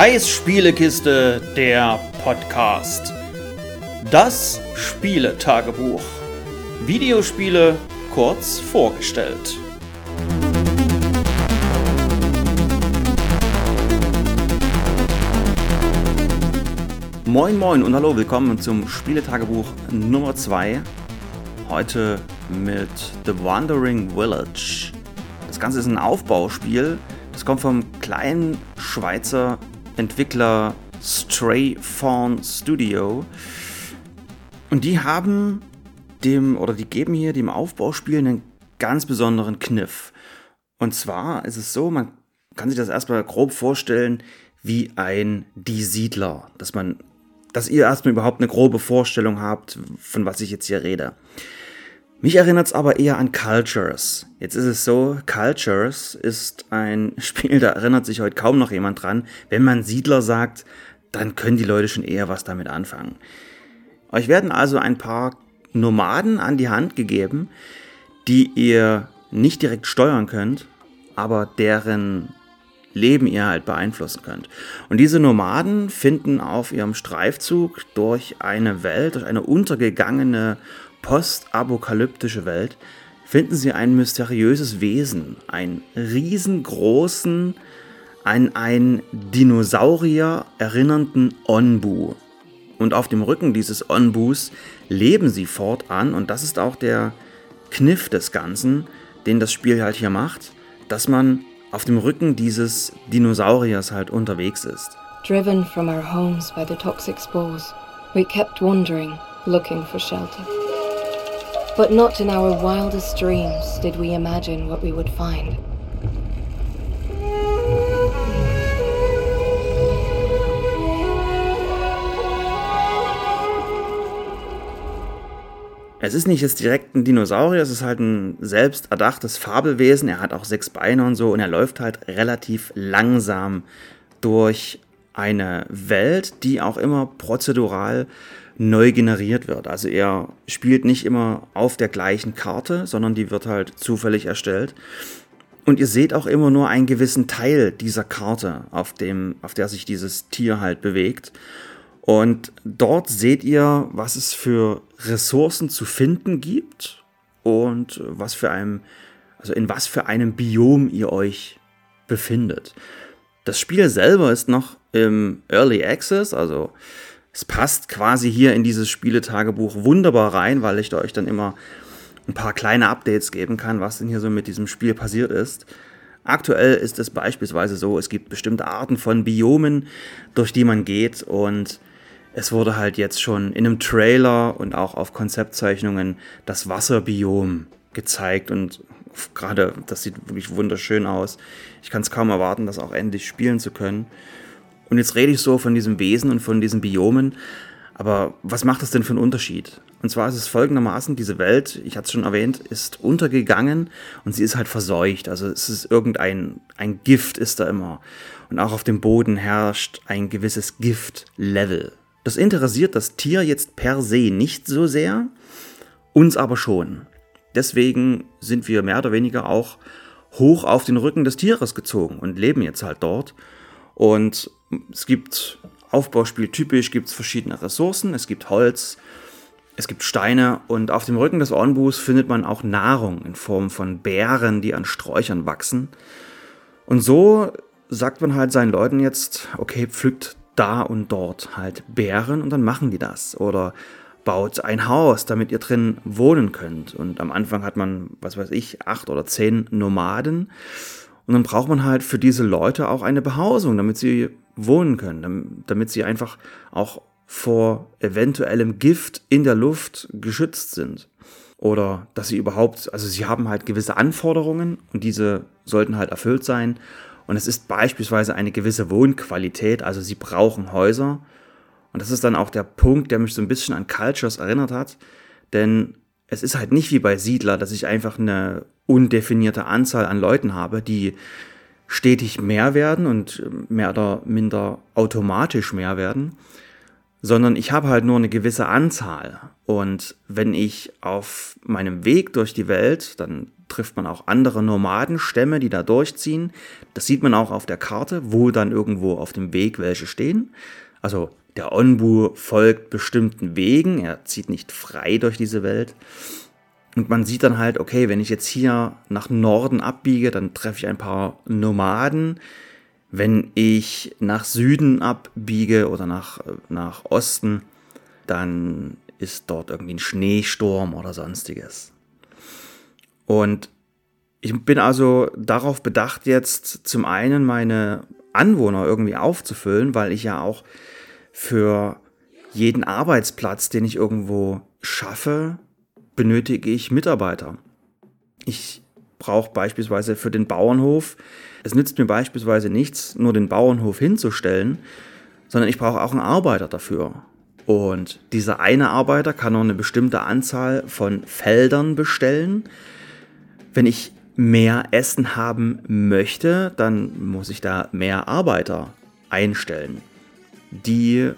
Kais Spielekiste, der Podcast. Das Spieletagebuch. Videospiele kurz vorgestellt. Moin moin und hallo, willkommen zum Spieletagebuch Nummer 2. Heute mit The Wandering Village. Das Ganze ist ein Aufbauspiel. Das kommt vom kleinen Schweizer Entwickler Stray Fawn Studio. Und die haben dem, oder die geben hier dem Aufbauspiel einen ganz besonderen Kniff. Und zwar ist es so, man kann sich das erstmal grob vorstellen wie ein Die Siedler, dass man dass ihr erstmal überhaupt eine grobe Vorstellung habt, von was ich jetzt hier rede. Mich erinnert es aber eher an Cultures. Jetzt ist es so, Cultures ist ein Spiel, da erinnert sich heute kaum noch jemand dran. Wenn man Siedler sagt, dann können die Leute schon eher was damit anfangen. Euch werden also ein paar Nomaden an die Hand gegeben, die ihr nicht direkt steuern könnt, aber deren Leben ihr halt beeinflussen könnt. Und diese Nomaden finden auf ihrem Streifzug durch eine Welt, durch eine untergegangene postapokalyptische Welt, finden sie ein mysteriöses Wesen, einen riesengroßen, an einen Dinosaurier erinnernden Onbu. Und auf dem Rücken dieses Onbus leben sie fortan und das ist auch der Kniff des Ganzen, den das Spiel halt hier macht, dass man auf dem Rücken dieses Dinosauriers halt unterwegs ist. Driven from our homes by the toxic spores, we kept wandering, looking for shelter. But not in our wildest dreams did we imagine what we would find. Es ist nicht jetzt direkt ein Dinosaurier, es ist halt ein selbst erdachtes Fabelwesen. Er hat auch sechs Beine und so und er läuft halt relativ langsam durch eine Welt, die auch immer prozedural neu generiert wird. Also er spielt nicht immer auf der gleichen Karte, sondern die wird halt zufällig erstellt. Und ihr seht auch immer nur einen gewissen Teil dieser Karte, auf, dem, auf der sich dieses Tier halt bewegt. Und dort seht ihr, was es für Ressourcen zu finden gibt und was für einem, also in was für einem Biom ihr euch befindet. Das Spiel selber ist noch im Early Access, also es passt quasi hier in dieses Spieletagebuch wunderbar rein, weil ich da euch dann immer ein paar kleine Updates geben kann, was denn hier so mit diesem Spiel passiert ist. Aktuell ist es beispielsweise so, es gibt bestimmte Arten von Biomen, durch die man geht und es wurde halt jetzt schon in einem Trailer und auch auf Konzeptzeichnungen das Wasserbiom gezeigt und gerade das sieht wirklich wunderschön aus. Ich kann es kaum erwarten, das auch endlich spielen zu können. Und jetzt rede ich so von diesem Wesen und von diesen Biomen. Aber was macht das denn für einen Unterschied? Und zwar ist es folgendermaßen, diese Welt, ich hatte es schon erwähnt, ist untergegangen und sie ist halt verseucht. Also es ist irgendein ein Gift ist da immer. Und auch auf dem Boden herrscht ein gewisses Giftlevel. Das interessiert das Tier jetzt per se nicht so sehr, uns aber schon. Deswegen sind wir mehr oder weniger auch hoch auf den Rücken des Tieres gezogen und leben jetzt halt dort. Und es gibt Aufbauspiel typisch, gibt es verschiedene Ressourcen, es gibt Holz, es gibt Steine und auf dem Rücken des Ornbus findet man auch Nahrung in Form von Beeren, die an Sträuchern wachsen. Und so sagt man halt seinen Leuten jetzt, okay, pflückt da und dort halt Bären und dann machen die das. Oder baut ein Haus, damit ihr drin wohnen könnt. Und am Anfang hat man, was weiß ich, acht oder zehn Nomaden. Und dann braucht man halt für diese Leute auch eine Behausung, damit sie wohnen können, damit sie einfach auch vor eventuellem Gift in der Luft geschützt sind. Oder dass sie überhaupt, also sie haben halt gewisse Anforderungen und diese sollten halt erfüllt sein. Und es ist beispielsweise eine gewisse Wohnqualität, also sie brauchen Häuser. Und das ist dann auch der Punkt, der mich so ein bisschen an Cultures erinnert hat. Denn es ist halt nicht wie bei Siedler, dass ich einfach eine undefinierte Anzahl an Leuten habe, die stetig mehr werden und mehr oder minder automatisch mehr werden, sondern ich habe halt nur eine gewisse Anzahl. Und wenn ich auf meinem Weg durch die Welt, dann trifft man auch andere Nomadenstämme, die da durchziehen. Das sieht man auch auf der Karte, wo dann irgendwo auf dem Weg welche stehen. Also der Onbu folgt bestimmten Wegen, er zieht nicht frei durch diese Welt. Und man sieht dann halt, okay, wenn ich jetzt hier nach Norden abbiege, dann treffe ich ein paar Nomaden. Wenn ich nach Süden abbiege oder nach, nach Osten, dann ist dort irgendwie ein Schneesturm oder sonstiges. Und ich bin also darauf bedacht, jetzt zum einen meine Anwohner irgendwie aufzufüllen, weil ich ja auch für jeden Arbeitsplatz, den ich irgendwo schaffe, benötige ich Mitarbeiter. Ich brauche beispielsweise für den Bauernhof, es nützt mir beispielsweise nichts, nur den Bauernhof hinzustellen, sondern ich brauche auch einen Arbeiter dafür. Und dieser eine Arbeiter kann noch eine bestimmte Anzahl von Feldern bestellen. Wenn ich mehr Essen haben möchte, dann muss ich da mehr Arbeiter einstellen. Die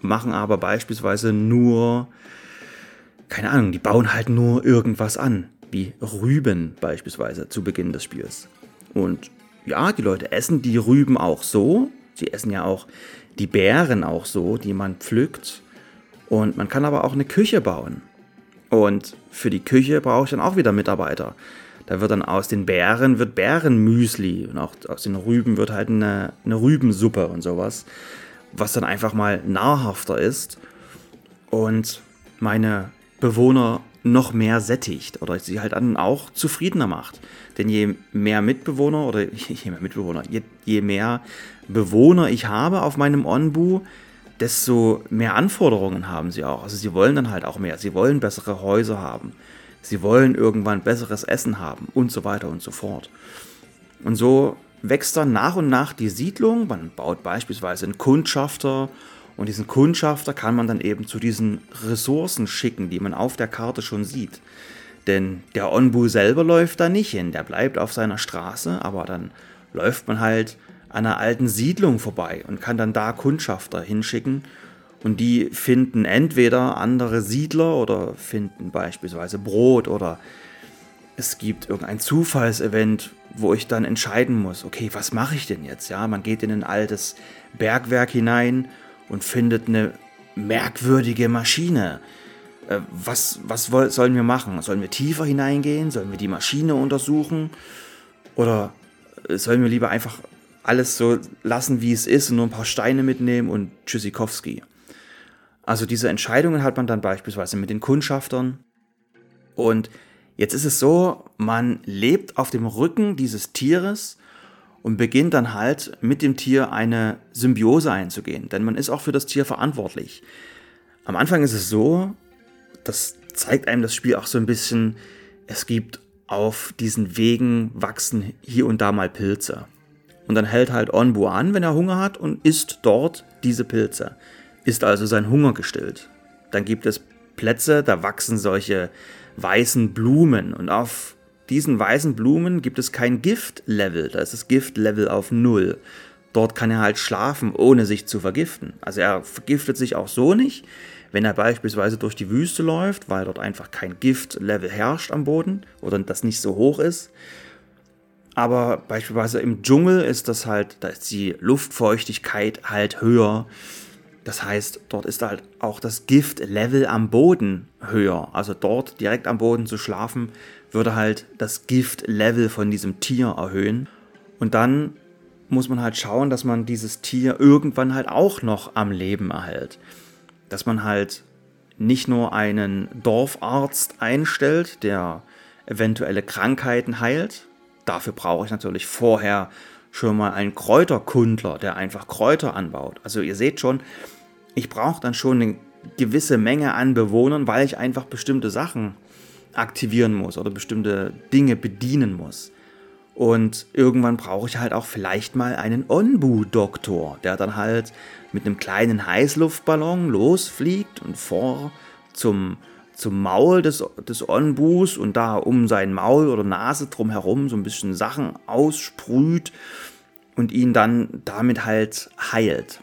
machen aber beispielsweise nur, keine Ahnung, die bauen halt nur irgendwas an, wie Rüben beispielsweise zu Beginn des Spiels. Und ja, die Leute essen die Rüben auch so. Sie essen ja auch die Beeren auch so, die man pflückt. Und man kann aber auch eine Küche bauen. Und für die Küche brauche ich dann auch wieder Mitarbeiter. Da wird dann aus den Beeren wird Bärenmüsli und auch aus den Rüben wird halt eine, eine Rübensuppe und sowas was dann einfach mal nahrhafter ist und meine Bewohner noch mehr sättigt oder sie halt dann auch zufriedener macht. Denn je mehr Mitbewohner oder je mehr Mitbewohner, je, je mehr Bewohner ich habe auf meinem Onbu, desto mehr Anforderungen haben sie auch. Also sie wollen dann halt auch mehr. Sie wollen bessere Häuser haben. Sie wollen irgendwann besseres Essen haben und so weiter und so fort. Und so wächst dann nach und nach die Siedlung. Man baut beispielsweise einen Kundschafter und diesen Kundschafter kann man dann eben zu diesen Ressourcen schicken, die man auf der Karte schon sieht. Denn der Onbu selber läuft da nicht hin, der bleibt auf seiner Straße, aber dann läuft man halt an einer alten Siedlung vorbei und kann dann da Kundschafter hinschicken und die finden entweder andere Siedler oder finden beispielsweise Brot oder es gibt irgendein Zufallsevent, wo ich dann entscheiden muss, okay, was mache ich denn jetzt? Ja, man geht in ein altes Bergwerk hinein und findet eine merkwürdige Maschine. Äh, was, was sollen wir machen? Sollen wir tiefer hineingehen? Sollen wir die Maschine untersuchen? Oder äh, sollen wir lieber einfach alles so lassen, wie es ist und nur ein paar Steine mitnehmen und Tschüssikowski? Also diese Entscheidungen hat man dann beispielsweise mit den Kundschaftern. Und Jetzt ist es so, man lebt auf dem Rücken dieses Tieres und beginnt dann halt mit dem Tier eine Symbiose einzugehen, denn man ist auch für das Tier verantwortlich. Am Anfang ist es so, das zeigt einem das Spiel auch so ein bisschen, es gibt auf diesen Wegen wachsen hier und da mal Pilze. Und dann hält halt Onbu an, wenn er Hunger hat und isst dort diese Pilze. Ist also sein Hunger gestillt. Dann gibt es Plätze, da wachsen solche weißen Blumen. Und auf diesen weißen Blumen gibt es kein Giftlevel. Da ist das Giftlevel auf Null. Dort kann er halt schlafen, ohne sich zu vergiften. Also er vergiftet sich auch so nicht, wenn er beispielsweise durch die Wüste läuft, weil dort einfach kein Giftlevel herrscht am Boden oder das nicht so hoch ist. Aber beispielsweise im Dschungel ist das halt, da ist die Luftfeuchtigkeit halt höher. Das heißt, dort ist halt auch das Giftlevel am Boden höher. Also dort direkt am Boden zu schlafen, würde halt das Giftlevel von diesem Tier erhöhen. Und dann muss man halt schauen, dass man dieses Tier irgendwann halt auch noch am Leben erhält. Dass man halt nicht nur einen Dorfarzt einstellt, der eventuelle Krankheiten heilt. Dafür brauche ich natürlich vorher schon mal einen Kräuterkundler, der einfach Kräuter anbaut. Also ihr seht schon, ich brauche dann schon eine gewisse Menge an Bewohnern, weil ich einfach bestimmte Sachen aktivieren muss oder bestimmte Dinge bedienen muss. Und irgendwann brauche ich halt auch vielleicht mal einen Onbu-Doktor, der dann halt mit einem kleinen Heißluftballon losfliegt und vor zum, zum Maul des, des Onbus und da um sein Maul oder Nase drumherum so ein bisschen Sachen aussprüht und ihn dann damit halt heilt.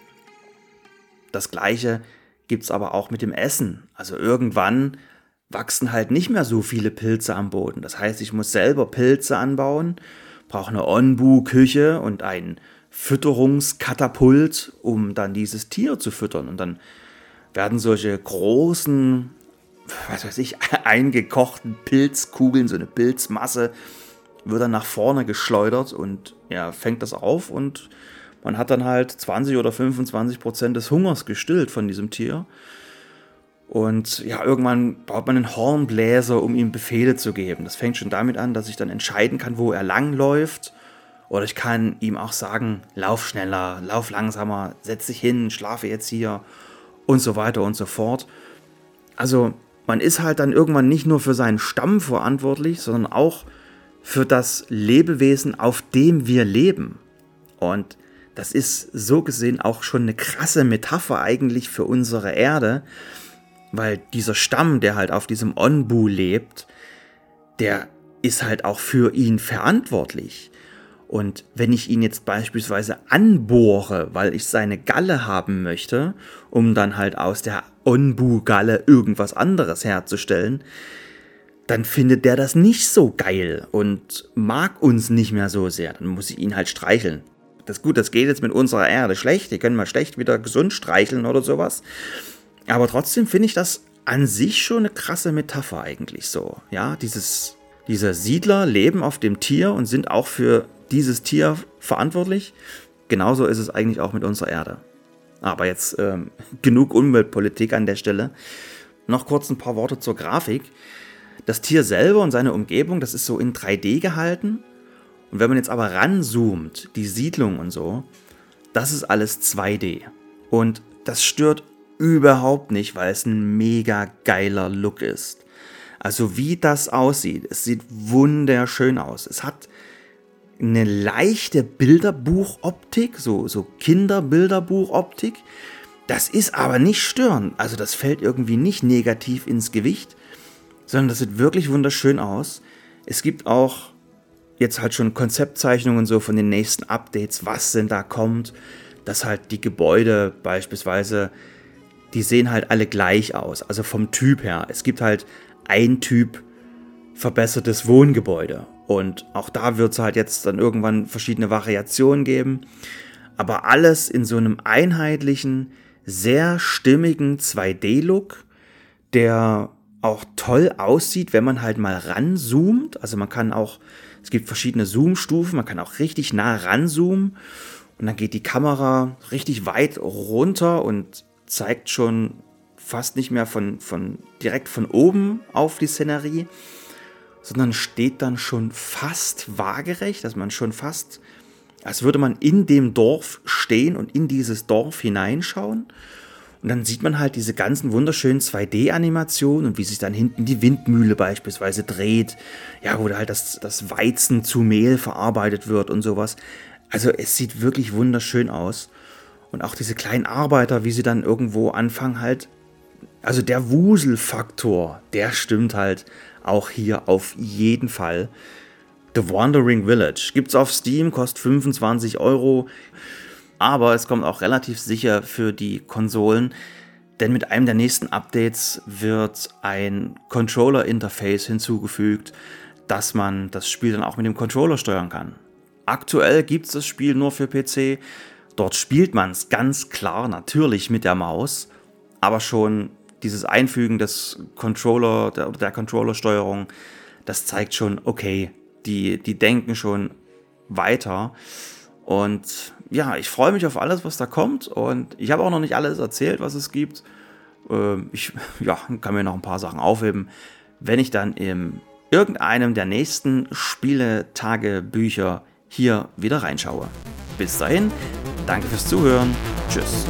Das gleiche gibt es aber auch mit dem Essen. Also irgendwann wachsen halt nicht mehr so viele Pilze am Boden. Das heißt, ich muss selber Pilze anbauen, brauche eine Onbu-Küche und ein Fütterungskatapult, um dann dieses Tier zu füttern. Und dann werden solche großen, was weiß ich, eingekochten Pilzkugeln, so eine Pilzmasse, wird dann nach vorne geschleudert und er fängt das auf und man hat dann halt 20 oder 25 Prozent des Hungers gestillt von diesem Tier. Und ja, irgendwann baut man einen Hornbläser, um ihm Befehle zu geben. Das fängt schon damit an, dass ich dann entscheiden kann, wo er langläuft. Oder ich kann ihm auch sagen, lauf schneller, lauf langsamer, setz dich hin, schlafe jetzt hier und so weiter und so fort. Also man ist halt dann irgendwann nicht nur für seinen Stamm verantwortlich, sondern auch für das Lebewesen, auf dem wir leben. Und das ist so gesehen auch schon eine krasse Metapher eigentlich für unsere Erde, weil dieser Stamm, der halt auf diesem Onbu lebt, der ist halt auch für ihn verantwortlich. Und wenn ich ihn jetzt beispielsweise anbohre, weil ich seine Galle haben möchte, um dann halt aus der Onbu-Galle irgendwas anderes herzustellen, dann findet der das nicht so geil und mag uns nicht mehr so sehr. Dann muss ich ihn halt streicheln. Das ist gut, das geht jetzt mit unserer Erde schlecht. Die können mal schlecht wieder gesund streicheln oder sowas. Aber trotzdem finde ich das an sich schon eine krasse Metapher eigentlich so. Ja, dieses, diese Siedler leben auf dem Tier und sind auch für dieses Tier verantwortlich. Genauso ist es eigentlich auch mit unserer Erde. Aber jetzt ähm, genug Umweltpolitik an der Stelle. Noch kurz ein paar Worte zur Grafik. Das Tier selber und seine Umgebung, das ist so in 3D gehalten. Und wenn man jetzt aber ranzoomt, die Siedlung und so, das ist alles 2D. Und das stört überhaupt nicht, weil es ein mega geiler Look ist. Also wie das aussieht, es sieht wunderschön aus. Es hat eine leichte Bilderbuchoptik, so, so Kinderbilderbuchoptik. Das ist aber nicht störend. Also das fällt irgendwie nicht negativ ins Gewicht, sondern das sieht wirklich wunderschön aus. Es gibt auch jetzt halt schon Konzeptzeichnungen so von den nächsten Updates, was denn da kommt, dass halt die Gebäude beispielsweise die sehen halt alle gleich aus, also vom Typ her. Es gibt halt ein Typ verbessertes Wohngebäude und auch da wird es halt jetzt dann irgendwann verschiedene Variationen geben, aber alles in so einem einheitlichen, sehr stimmigen 2D-Look, der auch toll aussieht, wenn man halt mal ranzoomt. Also man kann auch, es gibt verschiedene Zoom-Stufen, man kann auch richtig nah ranzoomen. Und dann geht die Kamera richtig weit runter und zeigt schon fast nicht mehr von, von direkt von oben auf die Szenerie, sondern steht dann schon fast waagerecht, dass man schon fast, als würde man in dem Dorf stehen und in dieses Dorf hineinschauen. Und dann sieht man halt diese ganzen wunderschönen 2D-Animationen und wie sich dann hinten die Windmühle beispielsweise dreht. Ja, wo halt das, das Weizen zu Mehl verarbeitet wird und sowas. Also es sieht wirklich wunderschön aus. Und auch diese kleinen Arbeiter, wie sie dann irgendwo anfangen halt. Also der Wuselfaktor, der stimmt halt auch hier auf jeden Fall. The Wandering Village gibt's auf Steam, kostet 25 Euro. Aber es kommt auch relativ sicher für die Konsolen, denn mit einem der nächsten Updates wird ein Controller-Interface hinzugefügt, dass man das Spiel dann auch mit dem Controller steuern kann. Aktuell gibt es das Spiel nur für PC, Dort spielt man es ganz klar natürlich mit der Maus, aber schon dieses Einfügen des Controller, der, der Controllersteuerung, das zeigt schon, okay, die, die denken schon weiter. Und ja, ich freue mich auf alles, was da kommt. Und ich habe auch noch nicht alles erzählt, was es gibt. Ähm, ich ja, kann mir noch ein paar Sachen aufheben, wenn ich dann in irgendeinem der nächsten Spieletagebücher hier wieder reinschaue. Bis dahin, Danke fürs Zuhören. Tschüss.